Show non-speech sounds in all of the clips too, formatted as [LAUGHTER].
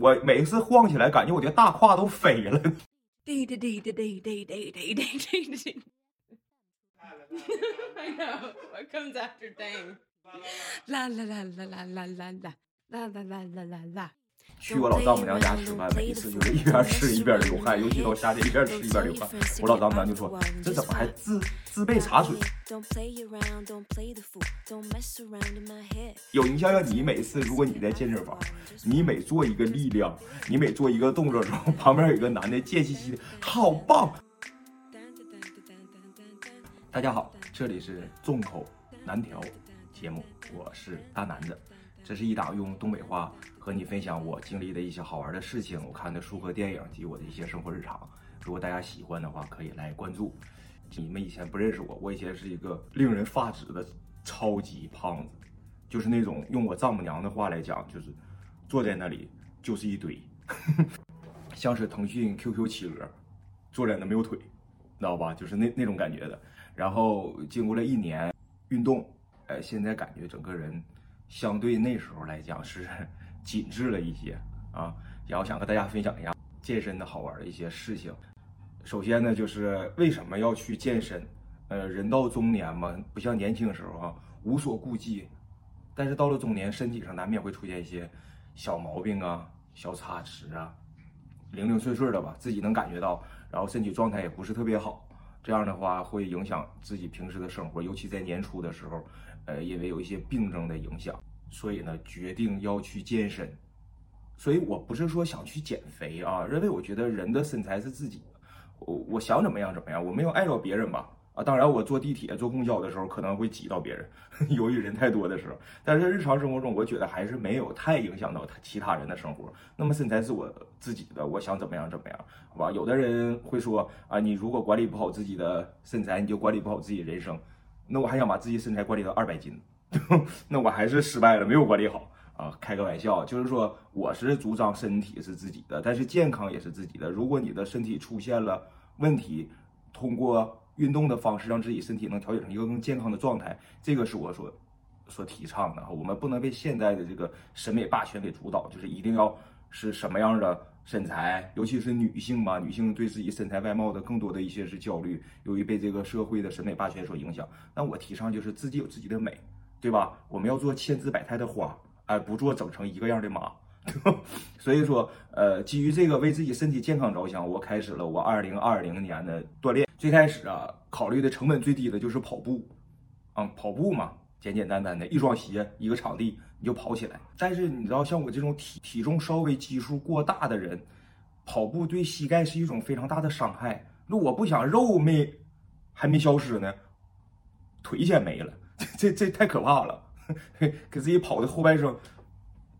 我每次晃起来，感觉我这大胯都飞了。滴滴滴滴滴滴滴滴滴滴滴。I know. What comes after dang? La la la la la la la la la la la la la la. 去我老丈母娘家吃饭，每一次就是一边吃一边流汗，尤其到夏天一边吃一边流汗。我老丈母娘就说：“这怎么还自自备茶水？”有你想想，你每次如果你在健身房，你每做一个力量，你每做一个动作的时候，旁边有个男的贱兮兮的，好棒！大家好，这里是众口难调节目，我是大男子。这是一档用东北话和你分享我经历的一些好玩的事情，我看的书和电影及我的一些生活日常。如果大家喜欢的话，可以来关注。你们以前不认识我，我以前是一个令人发指的超级胖子，就是那种用我丈母娘的话来讲，就是坐在那里就是一堆，[LAUGHS] 像是腾讯 QQ 企鹅，坐在那没有腿，知道吧？就是那那种感觉的。然后经过了一年运动，呃，现在感觉整个人。相对那时候来讲是 [LAUGHS] 紧致了一些啊，然后想和大家分享一下健身的好玩的一些事情。首先呢，就是为什么要去健身？呃，人到中年嘛，不像年轻时候啊无所顾忌，但是到了中年，身体上难免会出现一些小毛病啊、小差池啊，零零碎碎的吧，自己能感觉到，然后身体状态也不是特别好，这样的话会影响自己平时的生活，尤其在年初的时候。呃，因为有一些病症的影响，所以呢，决定要去健身。所以我不是说想去减肥啊，因为我觉得人的身材是自己的，我我想怎么样怎么样，我没有碍着别人吧？啊，当然我坐地铁、坐公交的时候可能会挤到别人，[LAUGHS] 由于人太多的时候。但是日常生活中，我觉得还是没有太影响到他其他人的生活。那么身材是我自己的，我想怎么样怎么样，好吧？有的人会说啊，你如果管理不好自己的身材，你就管理不好自己人生。那我还想把自己身材管理到二百斤，[LAUGHS] 那我还是失败了，没有管理好啊！开个玩笑，就是说我是主张身体是自己的，但是健康也是自己的。如果你的身体出现了问题，通过运动的方式让自己身体能调节成一个更健康的状态，这个是我所所提倡的。我们不能被现在的这个审美霸权给主导，就是一定要是什么样的。身材，尤其是女性嘛，女性对自己身材外貌的更多的一些是焦虑，由于被这个社会的审美霸权所影响。那我提倡就是自己有自己的美，对吧？我们要做千姿百态的花，而不做整成一个样的马。[LAUGHS] 所以说，呃，基于这个为自己身体健康着想，我开始了我二零二零年的锻炼。最开始啊，考虑的成本最低的就是跑步，啊，跑步嘛。简简单单的一双鞋，一个场地，你就跑起来。但是你知道，像我这种体体重稍微基数过大的人，跑步对膝盖是一种非常大的伤害。那我不想肉没还没消失呢，腿先没了，这这太可怕了，[LAUGHS] 给自己跑的后半生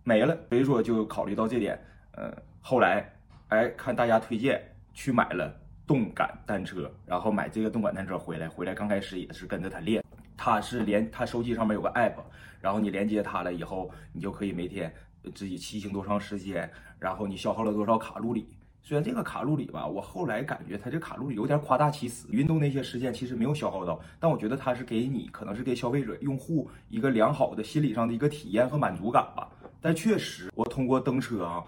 没了。所以说就考虑到这点，呃，后来哎看大家推荐去买了动感单车，然后买这个动感单车回来，回来刚开始也是跟着他练。他是连他手机上面有个 app，然后你连接它了以后，你就可以每天自己骑行多长时间，然后你消耗了多少卡路里。虽然这个卡路里吧，我后来感觉它这卡路里有点夸大其词，运动那些时间其实没有消耗到，但我觉得它是给你可能是给消费者用户一个良好的心理上的一个体验和满足感吧。但确实，我通过蹬车啊。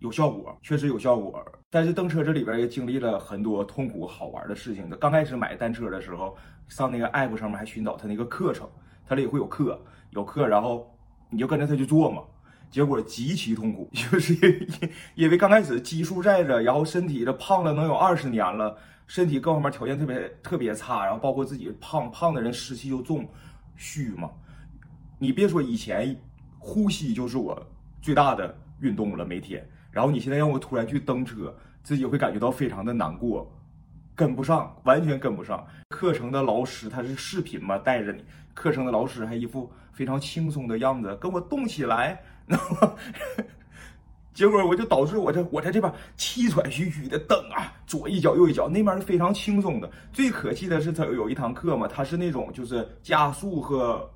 有效果，确实有效果。但是蹬车这里边也经历了很多痛苦好玩的事情。刚开始买单车的时候，上那个 app 上面还寻找他那个课程，他里会有课，有课，然后你就跟着他去做嘛。结果极其痛苦，[LAUGHS] 就是因因为刚开始基数在这，然后身体这胖了能有二十年了，身体各方面条件特别特别差，然后包括自己胖胖的人湿气又重，虚嘛。你别说以前呼吸就是我最大的运动了，每天。然后你现在让我突然去蹬车，自己会感觉到非常的难过，跟不上，完全跟不上。课程的老师他是视频嘛，带着你，课程的老师还一副非常轻松的样子，跟我动起来，然 [LAUGHS] 后结果我就导致我这我在这边气喘吁吁的蹬啊，左一脚右一脚，那边是非常轻松的。最可气的是他有一堂课嘛，他是那种就是加速和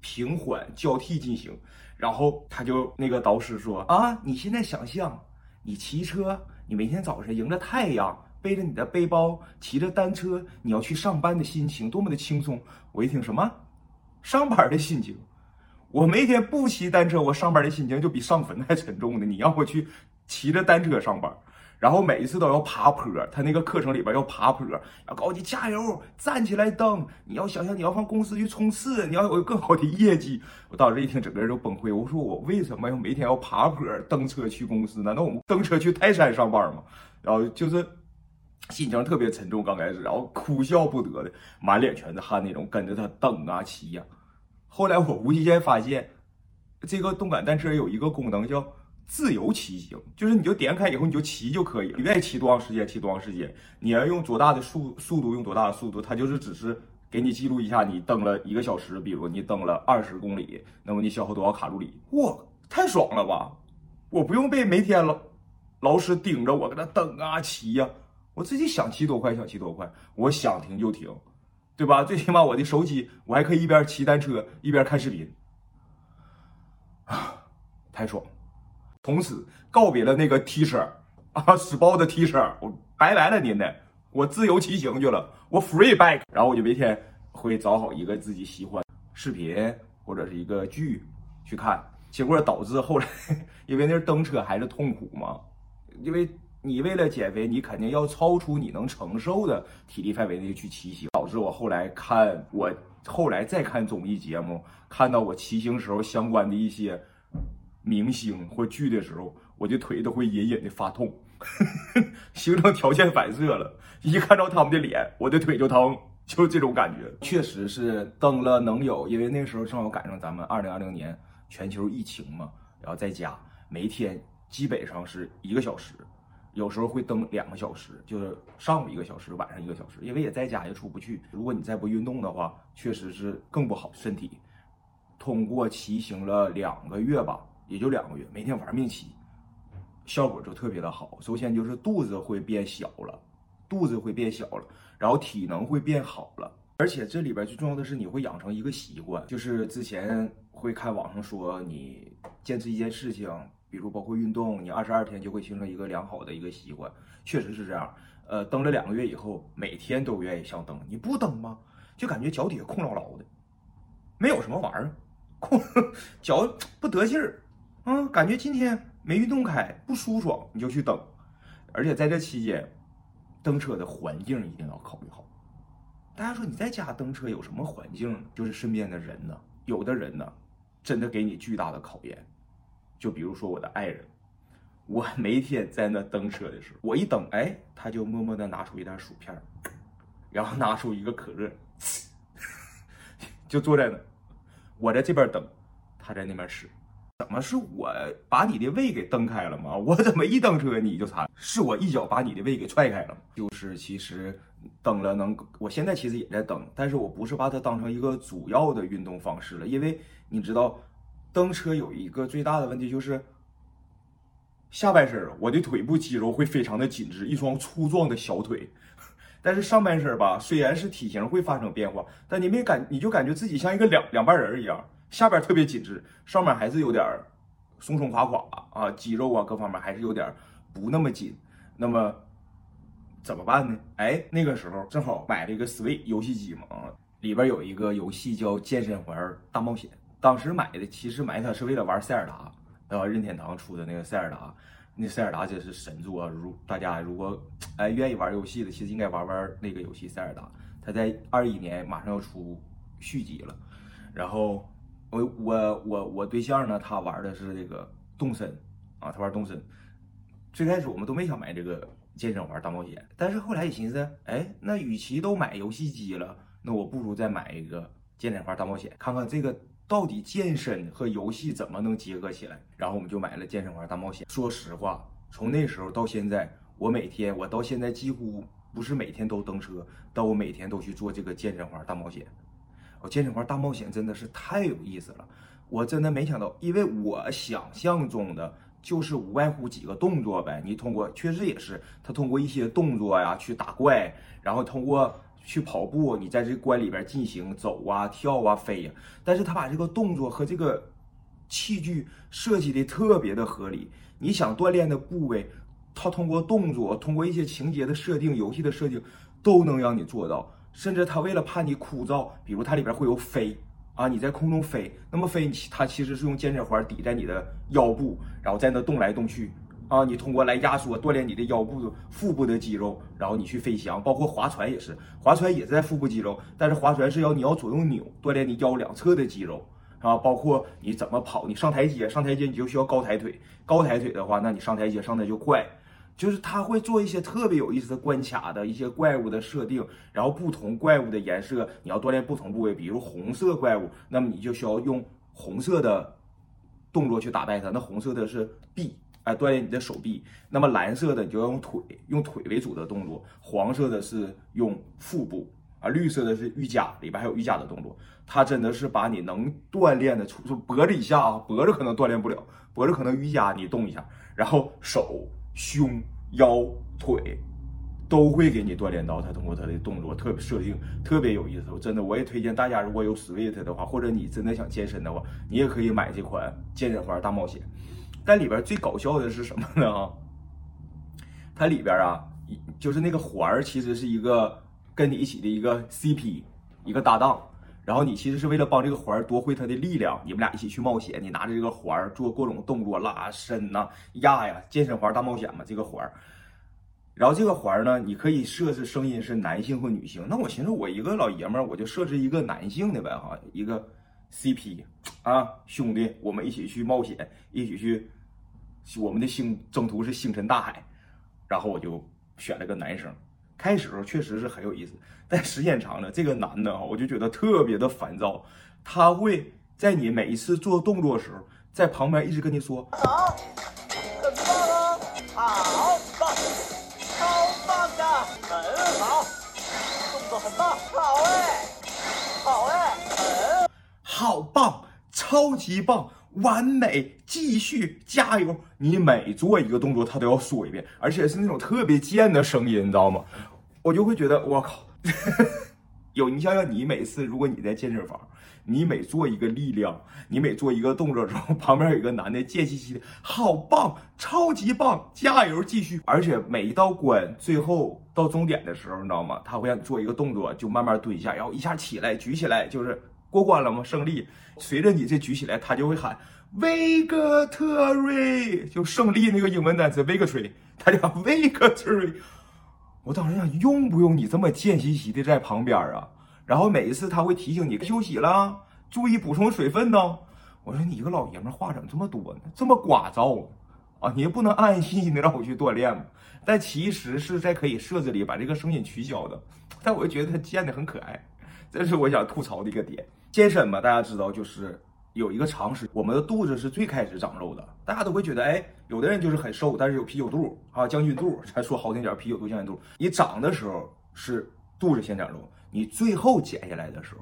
平缓交替进行。然后他就那个导师说啊，你现在想象你骑车，你每天早晨迎着太阳，背着你的背包，骑着单车，你要去上班的心情多么的轻松。我一听什么，上班的心情，我每天不骑单车，我上班的心情就比上坟还沉重呢。你让我去骑着单车上班。然后每一次都要爬坡，他那个课程里边要爬坡，要告诉你加油，站起来蹬。你要想想，你要上公司去冲刺，你要有更好的业绩。我当时一听，整个人都崩溃。我说我为什么要每天要爬坡蹬车去公司？难道我们蹬车去泰山上班吗？然后就是 [LAUGHS] 心情特别沉重，刚开始，然后哭笑不得的，满脸全是汗那种，跟着他蹬啊骑呀。后来我无意间发现，这个动感单车有一个功能叫。自由骑行就是你就点开以后你就骑就可以了，你愿意骑多长时间骑多长时间，你要用多大的速速度用多大的速度，它就是只是给你记录一下你蹬了一个小时，比如你蹬了二十公里，那么你消耗多少卡路里？哇，太爽了吧！我不用被每天老老师盯着我搁那蹬啊骑呀，我自己想骑多快想骑多快，我想停就停，对吧？最起码我的手机我还可以一边骑单车一边看视频，啊，太爽！从此告别了那个 T 恤啊，死包的 T 恤，我拜拜了您的，我自由骑行去了，我 free bike，然后我就每天会找好一个自己喜欢视频或者是一个剧去看，结果导致后来，[LAUGHS] 因为那是蹬车还是痛苦嘛，因为你为了减肥，你肯定要超出你能承受的体力范围内去骑行，导致我后来看我后来再看综艺节目，看到我骑行时候相关的一些。明星或剧的时候，我的腿都会隐隐的发痛，[LAUGHS] 形成条件反射了。一看到他们的脸，我的腿就疼，就这种感觉。确实是蹬了能有，因为那时候正好赶上咱们二零二零年全球疫情嘛，然后在家每天基本上是一个小时，有时候会蹬两个小时，就是上午一个小时，晚上一个小时。因为也在家也出不去，如果你再不运动的话，确实是更不好身体。通过骑行了两个月吧。也就两个月，每天玩命骑，效果就特别的好。首先就是肚子会变小了，肚子会变小了，然后体能会变好了。而且这里边最重要的是，你会养成一个习惯，就是之前会看网上说，你坚持一件事情，比如包括运动，你二十二天就会形成一个良好的一个习惯。确实是这样。呃，蹬了两个月以后，每天都愿意想蹬。你不蹬吗？就感觉脚底下空落落的，没有什么玩意儿，空 [LAUGHS] 脚不得劲儿。嗯，感觉今天没运动开不舒爽，你就去蹬。而且在这期间，蹬车的环境一定要考虑好。大家说你在家蹬车有什么环境？就是身边的人呢，有的人呢，真的给你巨大的考验。就比如说我的爱人，我每天在那蹬车的时候，我一蹬，哎，他就默默的拿出一袋薯片，然后拿出一个可乐，[LAUGHS] 就坐在那，我在这边蹬，他在那边吃。怎么是我把你的胃给蹬开了吗？我怎么一蹬车你就擦？是我一脚把你的胃给踹开了吗？就是其实蹬了能，我现在其实也在蹬，但是我不是把它当成一个主要的运动方式了，因为你知道，蹬车有一个最大的问题就是下半身我的腿部肌肉会非常的紧致，一双粗壮的小腿，[LAUGHS] 但是上半身吧，虽然是体型会发生变化，但你没感，你就感觉自己像一个两两半人一样。下边特别紧致，上面还是有点松松垮垮啊，肌肉啊各方面还是有点不那么紧。那么怎么办呢？哎，那个时候正好买了一个 Switch 游戏机嘛，里边有一个游戏叫《健身环大冒险》。当时买的其实买它是为了玩塞尔达，然后，任天堂出的那个塞尔达。那塞尔达真是神作，啊如大家如果哎愿意玩游戏的，其实应该玩玩那个游戏塞尔达。它在二一年马上要出续集了，然后。我我我我对象呢，他玩的是这个动森啊，他玩动森。最开始我们都没想买这个健身环大冒险，但是后来一寻思，哎，那与其都买游戏机了，那我不如再买一个健身环大冒险，看看这个到底健身和游戏怎么能结合起来。然后我们就买了健身环大冒险。说实话，从那时候到现在，我每天我到现在几乎不是每天都蹬车，但我每天都去做这个健身环大冒险。我健身环大冒险真的是太有意思了，我真的没想到，因为我想象中的就是无外乎几个动作呗。你通过确实也是，他通过一些动作呀去打怪，然后通过去跑步，你在这关里边进行走啊、跳啊、飞呀。但是他把这个动作和这个器具设计的特别的合理，你想锻炼的部位，他通过动作、通过一些情节的设定、游戏的设定，都能让你做到。甚至他为了怕你枯燥，比如它里边会有飞，啊，你在空中飞，那么飞它其实是用健身环抵在你的腰部，然后在那动来动去。啊，你通过来压缩锻炼你的腰部、腹部的肌肉，然后你去飞翔，包括划船也是，划船也是在腹部肌肉，但是划船是要你要左右扭，锻炼你腰两侧的肌肉，啊，包括你怎么跑，你上台阶，上台阶你就需要高抬腿，高抬腿的话，那你上台阶上的就快，就是他会做一些特别有意思的关卡的一些怪物的设定，然后不同怪物的颜色，你要锻炼不同部位，比如红色怪物，那么你就需要用红色的动作去打败它，那红色的是臂。哎，锻炼你的手臂。那么蓝色的你就要用腿，用腿为主的动作；黄色的是用腹部，啊，绿色的是瑜伽，里边还有瑜伽的动作。它真的是把你能锻炼的，从脖子以下啊，脖子可能锻炼不了，脖子可能瑜伽你动一下，然后手、胸、腰、腿都会给你锻炼到。它通过它的动作特别设定特别有意思，真的我也推荐大家，如果有 Sweet 的话，或者你真的想健身的话，你也可以买这款健身环大冒险。但里边最搞笑的是什么呢？它里边啊，就是那个环儿，其实是一个跟你一起的一个 CP，一个搭档。然后你其实是为了帮这个环夺回它的力量，你们俩一起去冒险。你拿着这个环做各种动作，拉伸呐、压呀，健身环大冒险嘛，这个环。然后这个环呢，你可以设置声音是男性或女性。那我寻思，我一个老爷们儿，我就设置一个男性的呗，哈，一个 CP 啊，兄弟，我们一起去冒险，一起去。我们的星征途是星辰大海，然后我就选了个男生。开始时候确实是很有意思，但时间长了，这个男的啊，我就觉得特别的烦躁。他会在你每一次做动作的时候，在旁边一直跟你说：“好，很棒哦，好棒，超棒的，很好，动作很棒，好哎，好哎，很好棒，超级棒。”完美，继续加油！你每做一个动作，他都要说一遍，而且是那种特别贱的声音，你知道吗？我就会觉得，我靠，[LAUGHS] 有你想想，你每次如果你在健身房，你每做一个力量，你每做一个动作之后，旁边有一个男的贱兮兮的，好棒，超级棒，加油，继续！而且每一道关最后到终点的时候，你知道吗？他会让你做一个动作，就慢慢蹲下，然后一下起来，举起来，就是。过关了吗？胜利！随着你这举起来，他就会喊 “victory”，就胜利那个英文单词 “victory”，他叫 “victory”。我当时想，用不用你这么贱兮兮的在旁边啊？然后每一次他会提醒你休息了，注意补充水分呢。我说你一个老爷们话怎么这么多呢？这么聒噪啊！你也不能安安心心的让我去锻炼吗？但其实是在可以设置里把这个声音取消的。但我就觉得他贱的很可爱，这是我想吐槽的一个点。健身嘛，大家知道就是有一个常识，我们的肚子是最开始长肉的。大家都会觉得，哎，有的人就是很瘦，但是有啤酒肚啊，将军肚。咱说好听点，啤酒肚、将军肚。你长的时候是肚子先长肉，你最后减下来的时候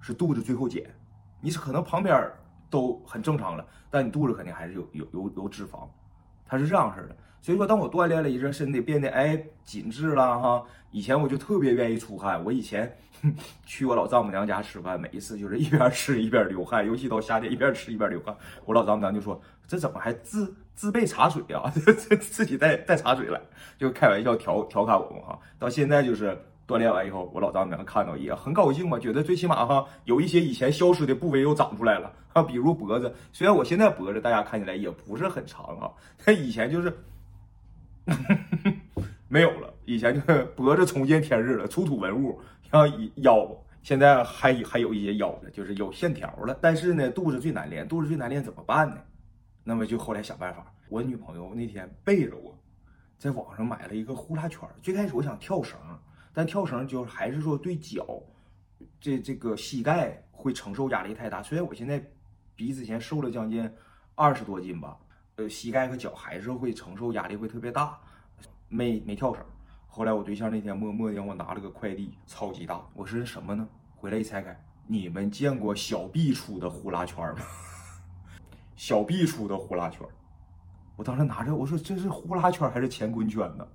是肚子最后减。你是可能旁边都很正常了，但你肚子肯定还是有有有有脂肪，它是这样式的。所以说，当我锻炼了一阵，身体变得哎紧致了哈。以前我就特别愿意出汗，我以前去我老丈母娘家吃饭，每一次就是一边吃一边流汗，尤其到夏天一边吃一边流汗。我老丈母娘就说：“这怎么还自自备茶水啊？[LAUGHS] 这自己带带茶水来，就开玩笑调调侃我们哈。”到现在就是锻炼完以后，我老丈母娘看到也很高兴嘛，觉得最起码哈有一些以前消失的部位又长出来了啊，[LAUGHS] 比如脖子。虽然我现在脖子大家看起来也不是很长啊，但 [LAUGHS] 以前就是。[LAUGHS] 没有了，以前就是脖子重见天日了，出土文物，像腰，现在还还有一些腰的，就是有线条了。但是呢，肚子最难练，肚子最难练怎么办呢？那么就后来想办法。我女朋友那天背着我，在网上买了一个呼啦圈。最开始我想跳绳，但跳绳就是还是说对脚，这这个膝盖会承受压力太大。虽然我现在比之前瘦了将近二十多斤吧。呃，膝盖和脚还是会承受压力，会特别大，没没跳绳。后来我对象那天默默让我拿了个快递，超级大。我说什么呢？回来一拆开，你们见过小臂出的呼啦圈吗？[LAUGHS] 小臂出的呼啦圈，我当时拿着，我说这是呼啦圈还是乾坤圈呢？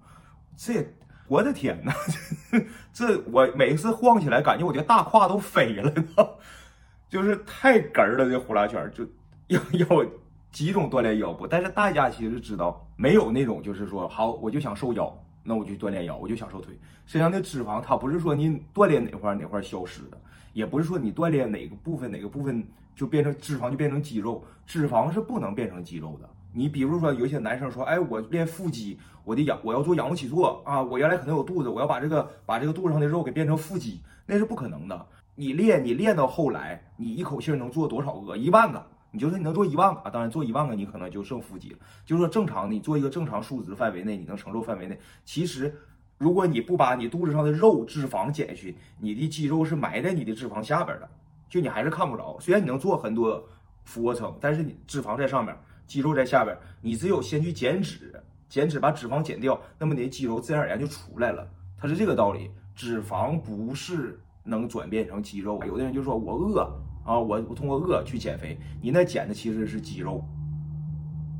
这，我的天哪！[LAUGHS] 这我每次晃起来，感觉我这大胯都飞了呢，[LAUGHS] 就是太哏儿了。这呼啦圈就要要。几种锻炼腰部，但是大家其实知道，没有那种就是说好我就想瘦腰，那我就锻炼腰，我就想瘦腿。身上的脂肪它不是说你锻炼哪块哪块消失的，也不是说你锻炼哪个部分哪个部分就变成脂肪就变成肌肉，脂肪是不能变成肌肉的。你比如说有些男生说，哎，我练腹肌，我的仰我要做仰卧起坐啊，我原来可能有肚子，我要把这个把这个肚子上的肉给变成腹肌，那是不可能的。你练你练到后来，你一口气能做多少个？一万个。你就说你能做一万个啊？当然做一万个你可能就剩腹肌了。就是说正常你做一个正常数值范围内你能承受范围内，其实如果你不把你肚子上的肉脂肪减去，你的肌肉是埋在你的脂肪下边的，就你还是看不着。虽然你能做很多俯卧撑，但是你脂肪在上面，肌肉在下边，你只有先去减脂，减脂把脂肪减掉，那么你的肌肉自然而然就出来了。它是这个道理，脂肪不是能转变成肌肉。有的人就说我饿。啊，我我通过饿去减肥，你那减的其实是肌肉，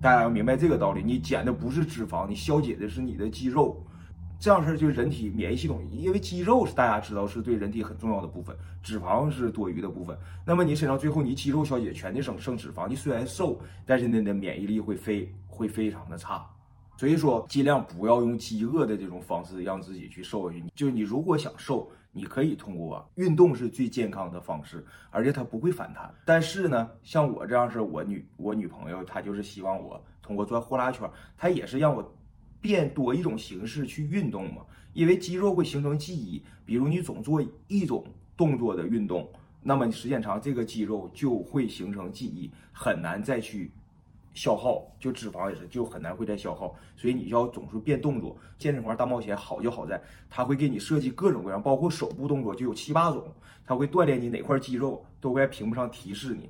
大家要明白这个道理，你减的不是脂肪，你消解的是你的肌肉，这样式就是人体免疫系统，因为肌肉是大家知道是对人体很重要的部分，脂肪是多余的部分。那么你身上最后你肌肉消解全的剩剩脂肪，你虽然瘦，但是你的免疫力会非会非常的差。所以说，尽量不要用饥饿的这种方式让自己去瘦下去。就是你如果想瘦，你可以通过运动是最健康的方式，而且它不会反弹。但是呢，像我这样是我女我女朋友，她就是希望我通过转呼啦圈，她也是让我变多一种形式去运动嘛。因为肌肉会形成记忆，比如你总做一种动作的运动，那么你时间长，这个肌肉就会形成记忆，很难再去。消耗就脂肪也是，就很难会再消耗，所以你要总是变动作。健身房大冒险好就好在，它会给你设计各种各样，包括手部动作就有七八种，它会锻炼你哪块肌肉，都会在屏幕上提示你。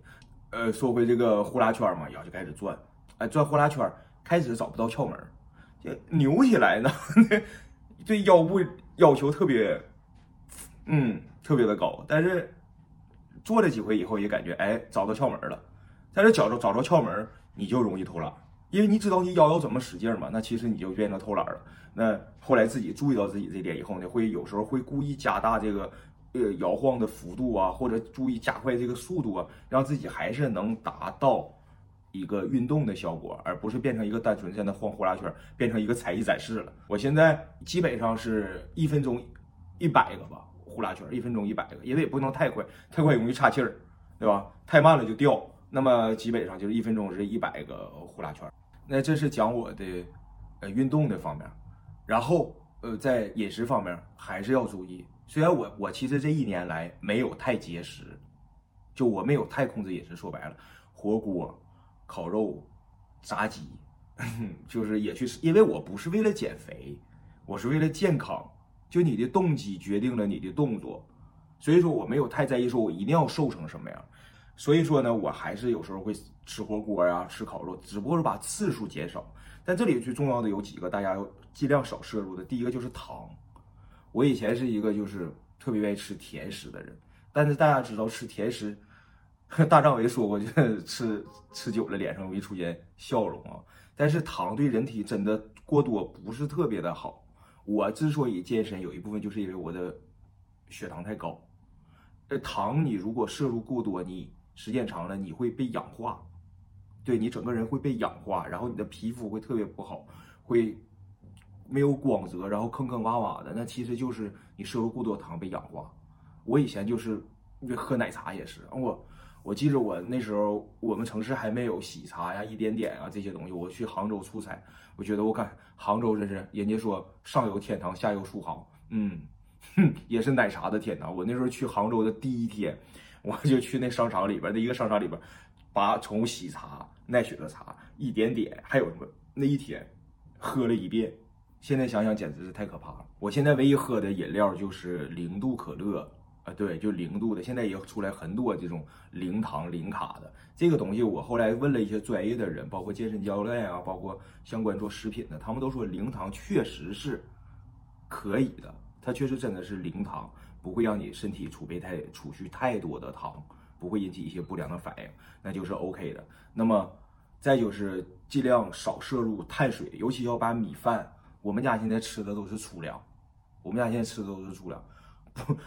呃，说回这个呼啦圈嘛，然后就开始转，哎，转呼啦圈，开始找不到窍门，扭起来呢，[LAUGHS] 对腰部要求特别，嗯，特别的高。但是做了几回以后，也感觉哎，找到窍门了。在这找着找着窍门。你就容易偷懒，因为你知道你腰要怎么使劲嘛，那其实你就变成偷懒了。那后来自己注意到自己这点以后呢，会有时候会故意加大这个呃摇晃的幅度啊，或者注意加快这个速度啊，让自己还是能达到一个运动的效果，而不是变成一个单纯在那晃呼啦圈，变成一个才艺展示了。我现在基本上是一分钟一百个吧，呼啦圈一分钟一百个，因为也不能太快，太快容易岔气儿，对吧？太慢了就掉。那么基本上就是一分钟是一百个呼啦圈，那这是讲我的呃运动的方面，然后呃在饮食方面还是要注意。虽然我我其实这一年来没有太节食，就我没有太控制饮食。说白了，火锅、烤肉、炸鸡，[LAUGHS] 就是也去，因为我不是为了减肥，我是为了健康。就你的动机决定了你的动作，所以说我没有太在意说我一定要瘦成什么样。所以说呢，我还是有时候会吃火锅呀，吃烤肉，只不过是把次数减少。但这里最重要的有几个，大家要尽量少摄入的。第一个就是糖。我以前是一个就是特别愿意吃甜食的人，但是大家知道吃甜食，[LAUGHS] 大张伟说过，就吃吃久了脸上容易出现笑容啊。但是糖对人体真的过多不是特别的好。我之所以健身，有一部分就是因为我的血糖太高。这糖你如果摄入过多，你时间长了，你会被氧化，对你整个人会被氧化，然后你的皮肤会特别不好，会没有光泽，然后坑坑洼洼的。那其实就是你摄入过多糖被氧化。我以前就是喝奶茶也是，我我记着我那时候我们城市还没有喜茶呀、一点点啊这些东西。我去杭州出差，我觉得我看杭州真是人家说上有天堂，下有苏杭，嗯，哼，也是奶茶的天堂。我那时候去杭州的第一天。我就去那商场里边的一个商场里边，把从喜茶、奈雪的茶、一点点，还有什么那一天喝了一遍。现在想想简直是太可怕了。我现在唯一喝的饮料就是零度可乐啊，对，就零度的。现在也出来很多这种零糖、零卡的这个东西。我后来问了一些专业的人，包括健身教练啊，包括相关做食品的，他们都说零糖确实是可以的，它确实真的是零糖。不会让你身体储备太储蓄太多的糖，不会引起一些不良的反应，那就是 OK 的。那么再就是尽量少摄入碳水，尤其要把米饭。我们家现在吃的都是粗粮，我们家现在吃的都是粗粮，不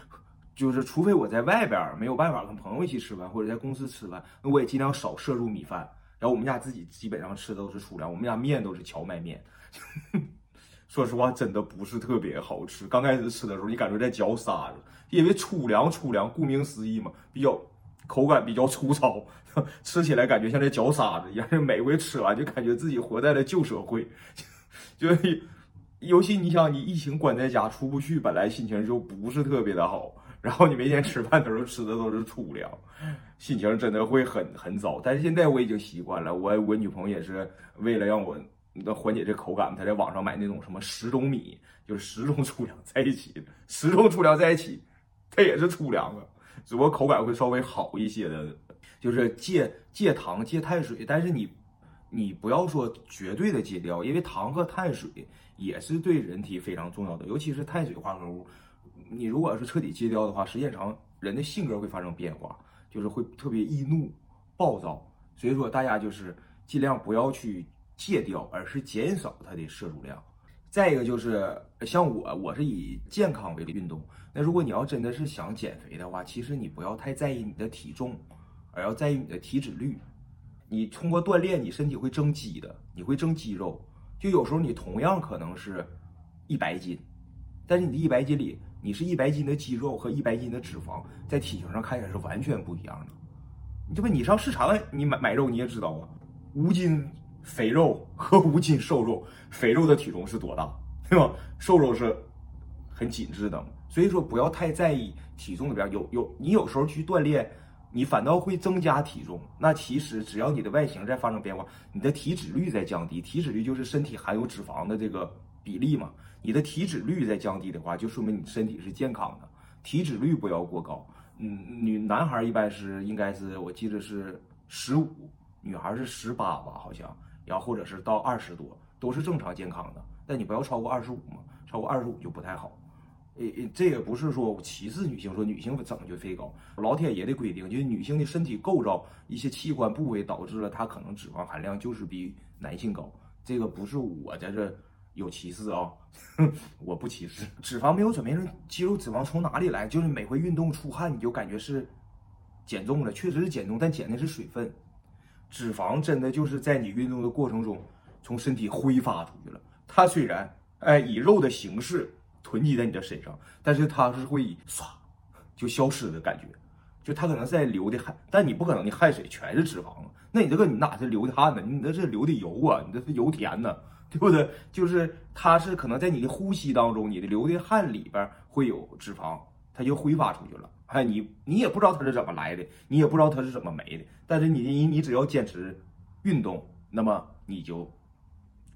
就是除非我在外边没有办法跟朋友一起吃饭，或者在公司吃饭，那我也尽量少摄入米饭。然后我们家自己基本上吃的都是粗粮，我们家面都是荞麦面。[LAUGHS] 说实话，真的不是特别好吃。刚开始吃的时候，你感觉在嚼沙子，因为粗粮粗粮，顾名思义嘛，比较口感比较粗糙，[LAUGHS] 吃起来感觉像在嚼沙子一样。[LAUGHS] 每回吃完就感觉自己活在了旧社会，就尤其你想，你疫情关在家出不去，本来心情就不是特别的好，然后你每天吃饭的时候吃的都是粗粮，心情真的会很很糟。但是现在我已经习惯了，我我女朋友也是为了让我。那缓解这口感，她在网上买那种什么十种米，就是十种粗粮在一起，十种粗粮在一起，它也是粗粮啊，只不过口感会稍微好一些的。就是戒戒糖戒碳水，但是你你不要说绝对的戒掉，因为糖和碳水也是对人体非常重要的，尤其是碳水化合物。你如果要是彻底戒掉的话，时间长人的性格会发生变化，就是会特别易怒、暴躁。所以说大家就是尽量不要去。戒掉，而是减少它的摄入量。再一个就是像我，我是以健康为运动。那如果你要真的是想减肥的话，其实你不要太在意你的体重，而要在意你的体脂率。你通过锻炼，你身体会增肌的，你会增肌肉。就有时候你同样可能是一百斤，但是你的一百斤里，你是一百斤的肌肉和一百斤的脂肪，在体型上看起来是完全不一样的。这不，你上市场你买买肉你也知道啊，五斤。肥肉和五斤瘦肉，肥肉的体重是多大，对吧？瘦肉是很紧致的，所以说不要太在意体重的变有有，你有时候去锻炼，你反倒会增加体重。那其实只要你的外形在发生变化，你的体脂率在降低，体脂率就是身体含有脂肪的这个比例嘛。你的体脂率在降低的话，就说明你身体是健康的。体脂率不要过高，嗯，女男孩一般是应该是我记得是十五，女孩是十八吧，好像。然后或者是到二十多都是正常健康的，但你不要超过二十五嘛，超过二十五就不太好。诶，这也不是说歧视女性，说女性怎么就飞高，老天爷的规定，就是女性的身体构造一些器官部位导致了她可能脂肪含量就是比男性高。这个不是我在这有歧视啊，[LAUGHS] 我不歧视。脂肪没有准备成肌肉脂肪从哪里来？就是每回运动出汗你就感觉是减重了，确实是减重，但减的是水分。脂肪真的就是在你运动的过程中从身体挥发出去了。它虽然哎以肉的形式囤积在你的身上，但是它是会唰就消失的感觉。就它可能在流的汗，但你不可能你汗水全是脂肪啊。那你这个你哪是流的汗呢？你那是流的油啊，你这是油田呢，对不对？就是它是可能在你的呼吸当中，你的流的汗里边会有脂肪，它就挥发出去了。哎，你你也不知道它是怎么来的，你也不知道它是怎么没的。但是你你你只要坚持运动，那么你就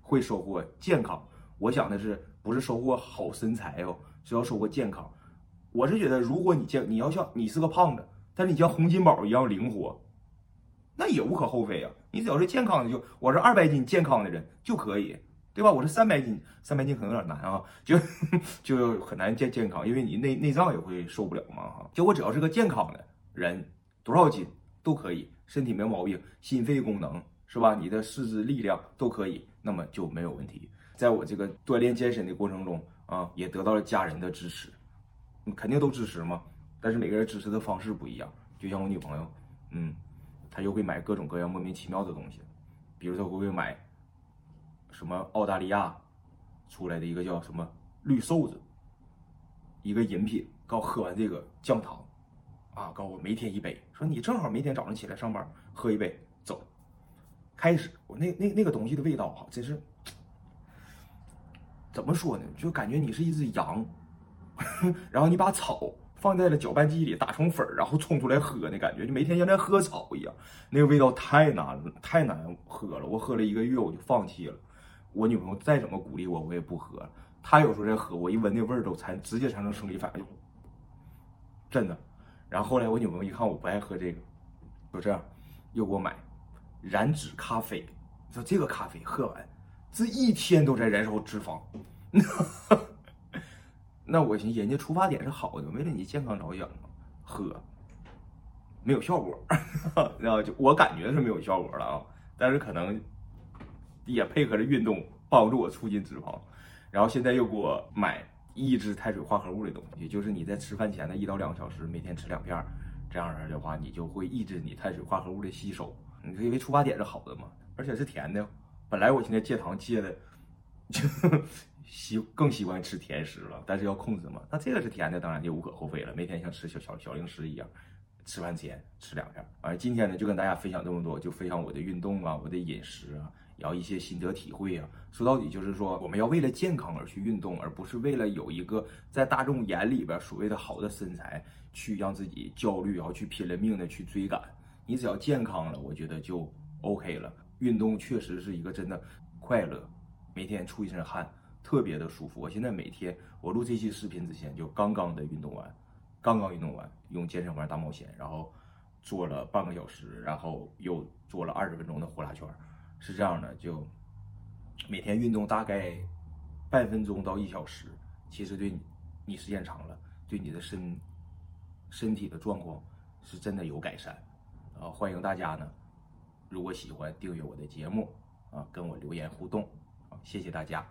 会收获健康。我想的是，不是收获好身材哦，是要收获健康。我是觉得，如果你健，你要像你是个胖子，但是你像洪金宝一样灵活，那也无可厚非啊。你只要是健康的，就我是二百斤健康的人就可以。对吧？我是三百斤，三百斤可能有点难啊，就就很难健健康，因为你内内脏也会受不了嘛哈。就我只要是个健康的人，多少斤都可以，身体没毛病，心肺功能是吧？你的四肢力量都可以，那么就没有问题。在我这个锻炼健身的过程中啊，也得到了家人的支持，肯定都支持嘛。但是每个人支持的方式不一样，就像我女朋友，嗯，她就会买各种各样莫名其妙的东西，比如说会买。什么澳大利亚出来的一个叫什么绿瘦子，一个饮品，告喝完这个降糖，啊，告我每天一杯，说你正好每天早上起来上班喝一杯，走。开始我那那那个东西的味道哈，真是怎么说呢？就感觉你是一只羊，[LAUGHS] 然后你把草放在了搅拌机里打成粉儿，然后冲出来喝那感觉，就每天像在喝草一样，那个味道太难了，太难喝了。我喝了一个月，我就放弃了。我女朋友再怎么鼓励我，我也不喝。她有时候在喝，我一闻那味儿都产直接产生生理反应，真的。然后后来我女朋友一看我不爱喝这个，就这样又给我买燃脂咖啡。说这个咖啡喝完，这一天都在燃烧脂肪。[LAUGHS] 那我寻思人家出发点是好的，为了你健康着想嘛，喝没有效果。[LAUGHS] 然后就我感觉是没有效果了啊，但是可能。也配合着运动帮助我促进脂肪，然后现在又给我买抑制碳水化合物的东西，就是你在吃饭前的一到两个小时每天吃两片，这样的话你就会抑制你碳水化合物的吸收。你因为出发点是好的嘛，而且是甜的。本来我现在戒糖戒的就喜更喜欢吃甜食了，但是要控制嘛。那这个是甜的，当然就无可厚非了。每天像吃小小小零食一样，吃饭前吃两片。完了，今天呢就跟大家分享这么多，就分享我的运动啊，我的饮食啊，然后一些心得体会啊。说到底就是说，我们要为了健康而去运动，而不是为了有一个在大众眼里边所谓的好的身材去让自己焦虑，然后去拼了命的去追赶。你只要健康了，我觉得就 OK 了。运动确实是一个真的快乐，每天出一身汗。特别的舒服。我现在每天，我录这期视频之前就刚刚的运动完，刚刚运动完，用健身环大冒险，然后做了半个小时，然后又做了二十分钟的呼啦圈，是这样的，就每天运动大概半分钟到一小时，其实对你，你时间长了，对你的身身体的状况是真的有改善。啊，欢迎大家呢，如果喜欢订阅我的节目啊，跟我留言互动啊，谢谢大家。